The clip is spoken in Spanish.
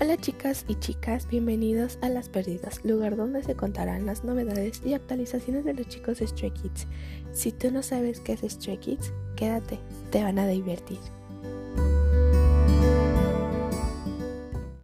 Hola chicas y chicas, bienvenidos a Las Perdidas, lugar donde se contarán las novedades y actualizaciones de los chicos de Stray Kids. Si tú no sabes qué es Stray Kids, quédate, te van a divertir.